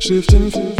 shifting.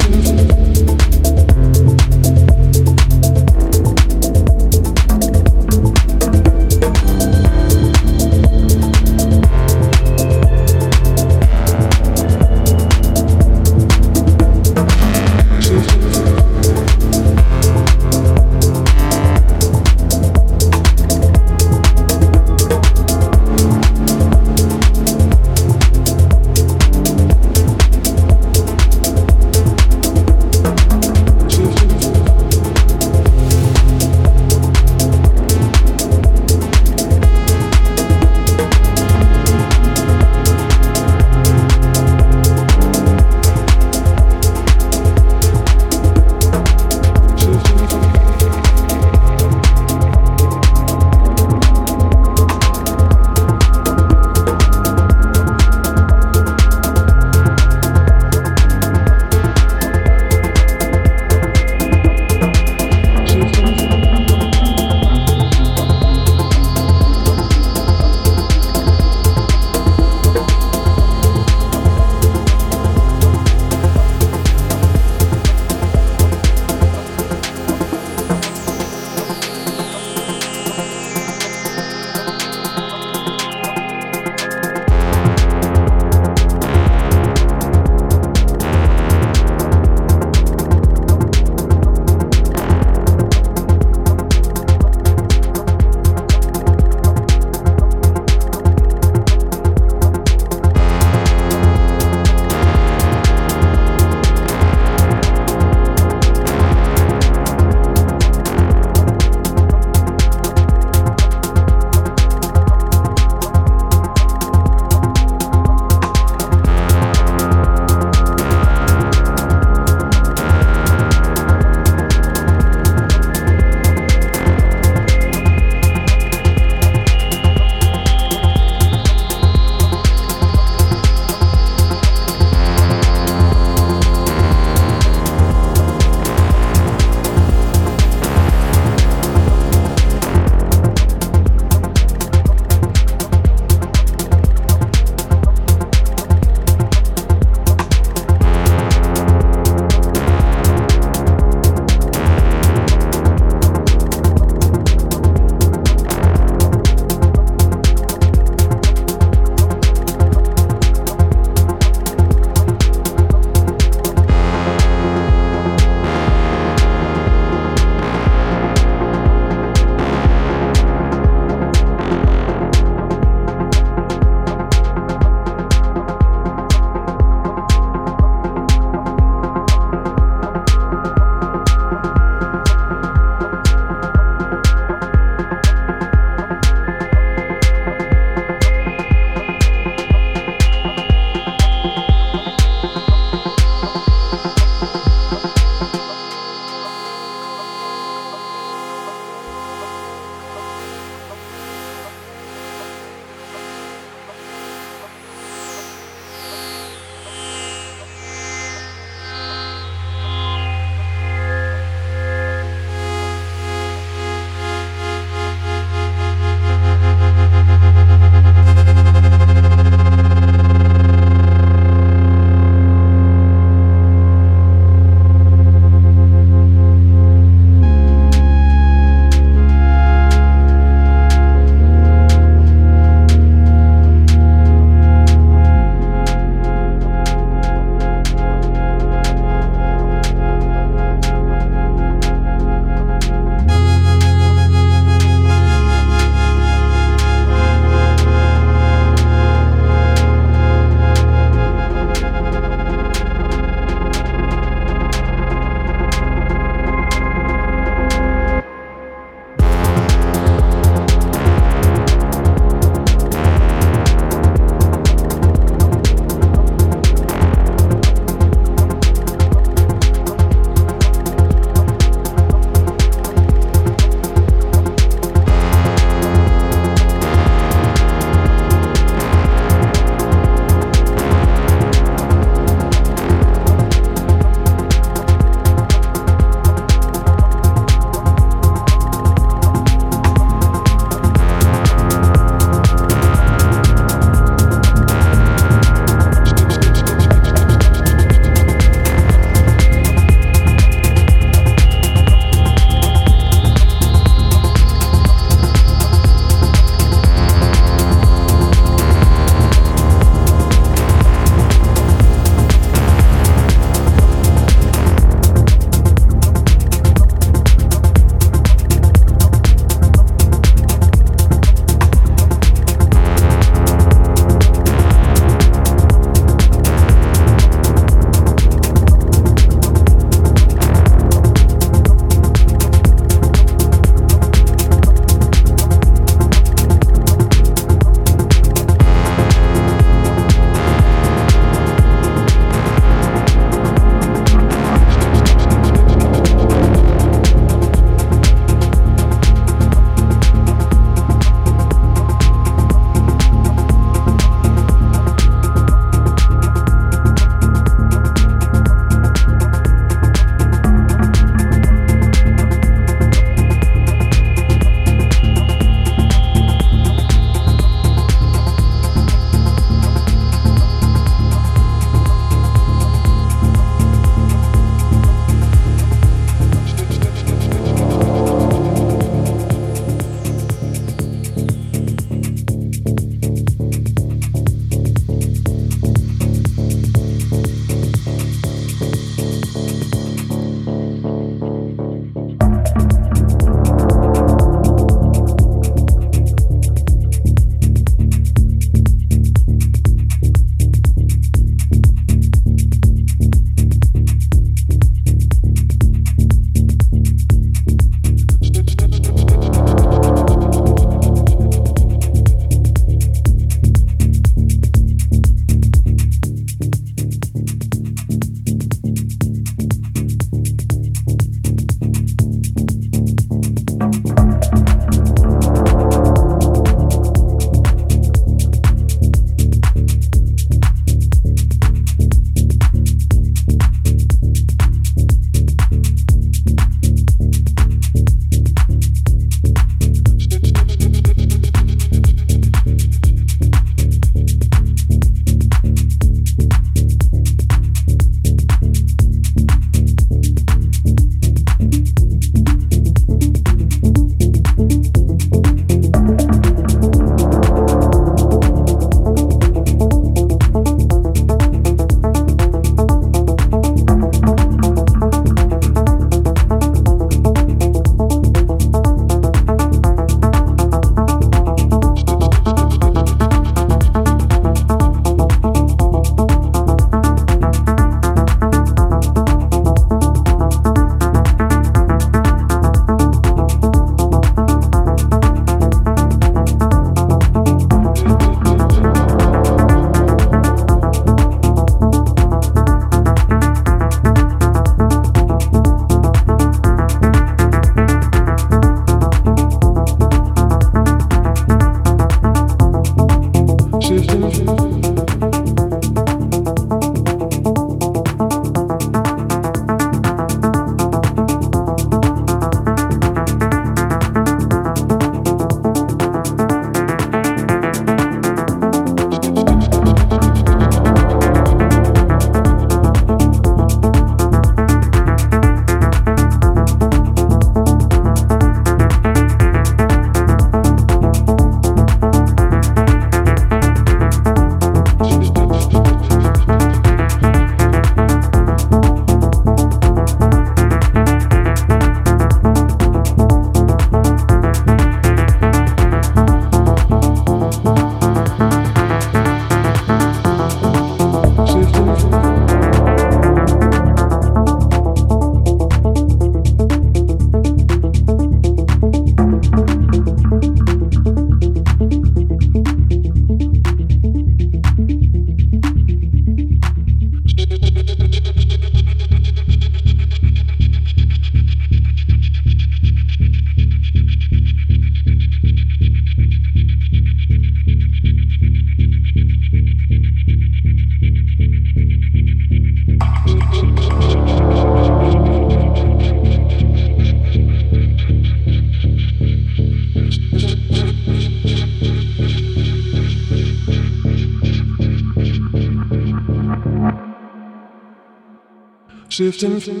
distant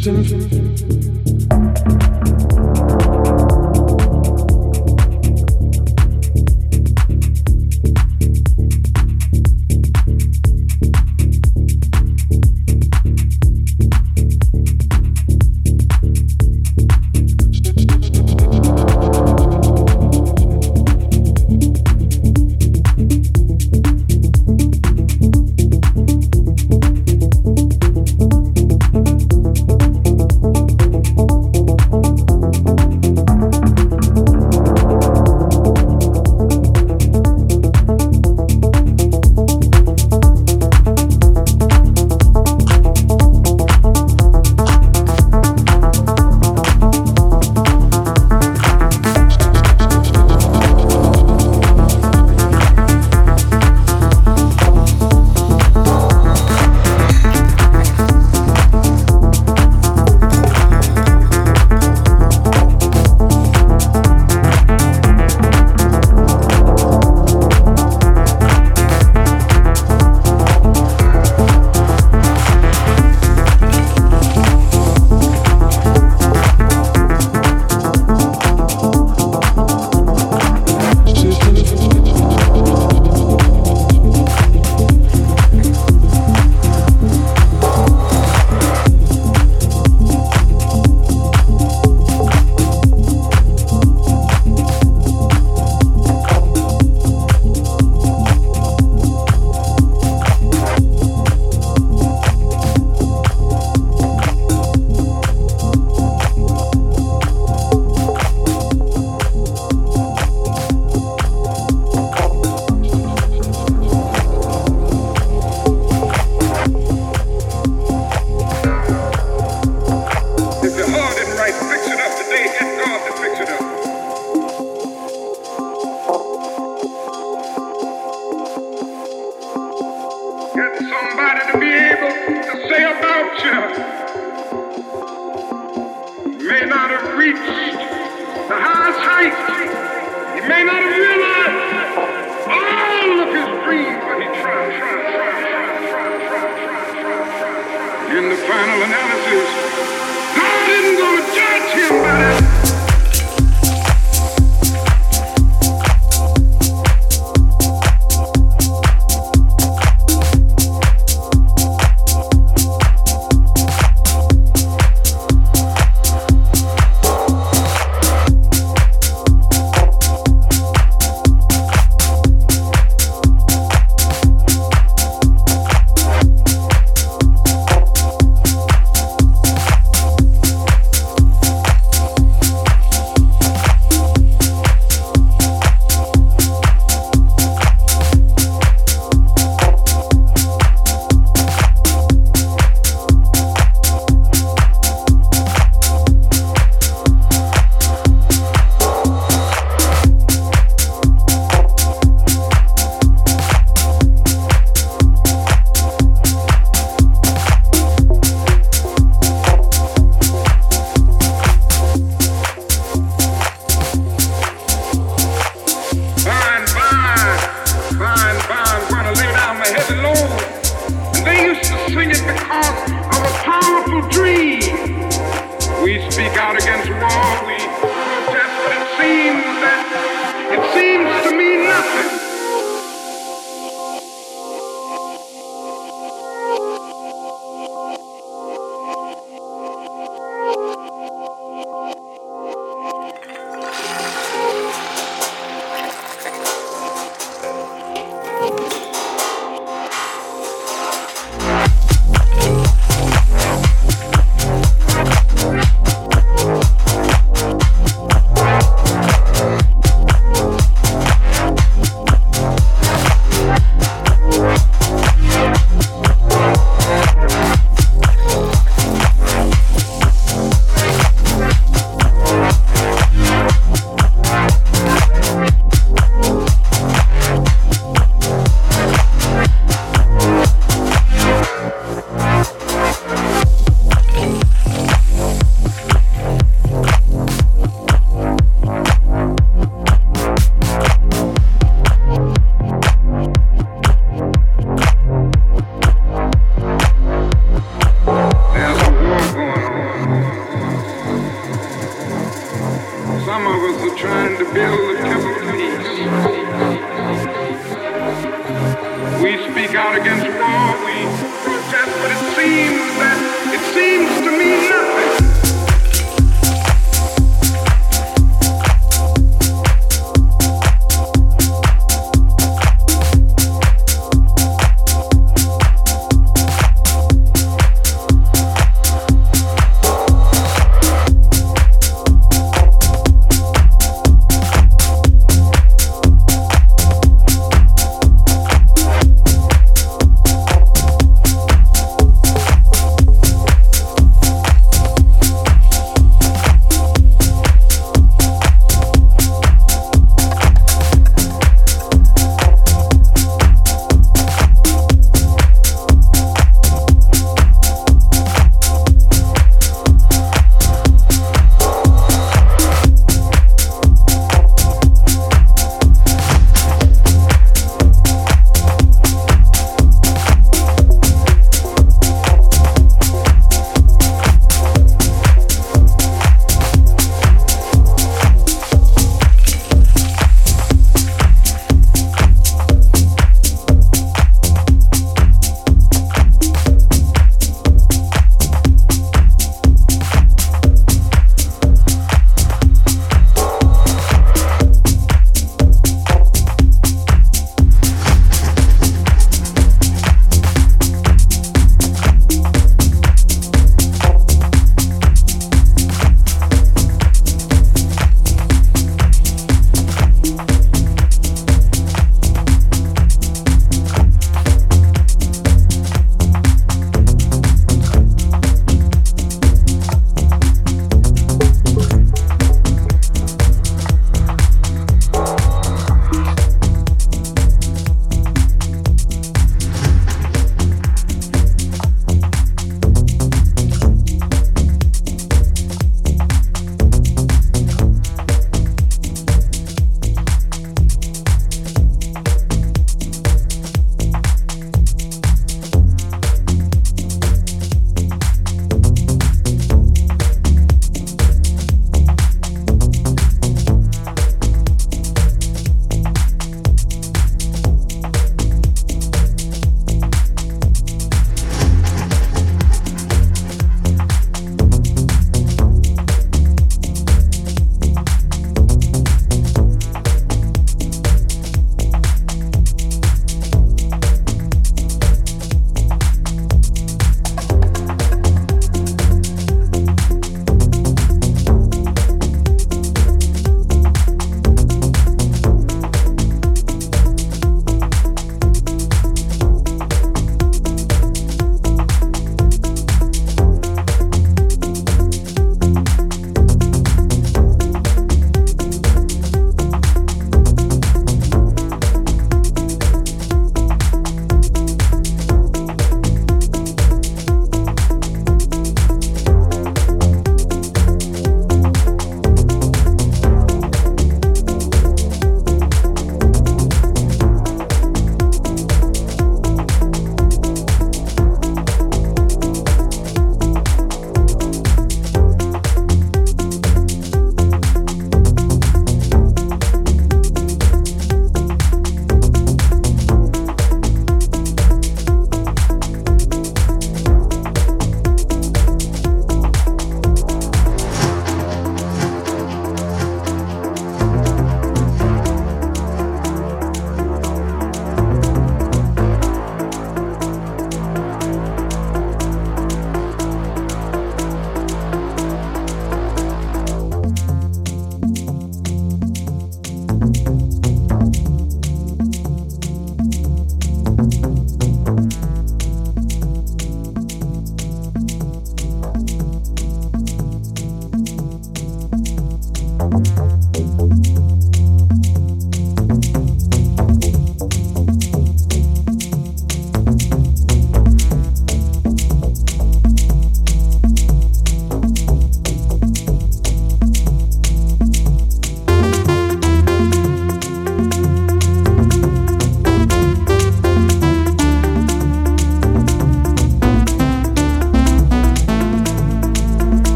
symptom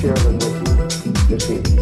Share them with you this evening.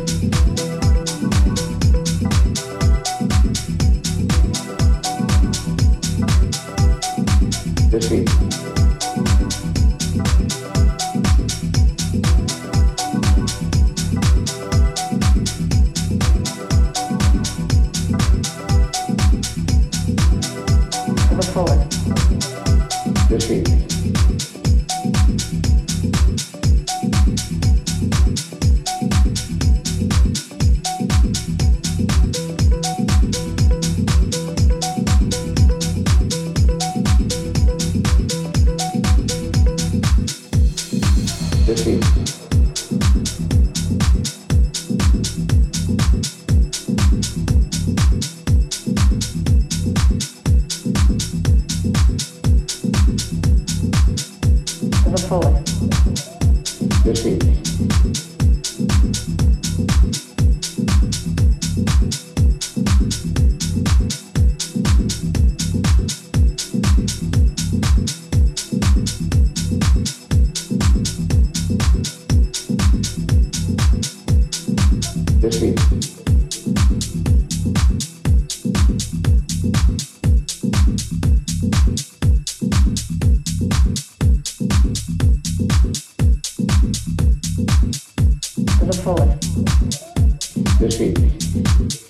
The fullest. This evening.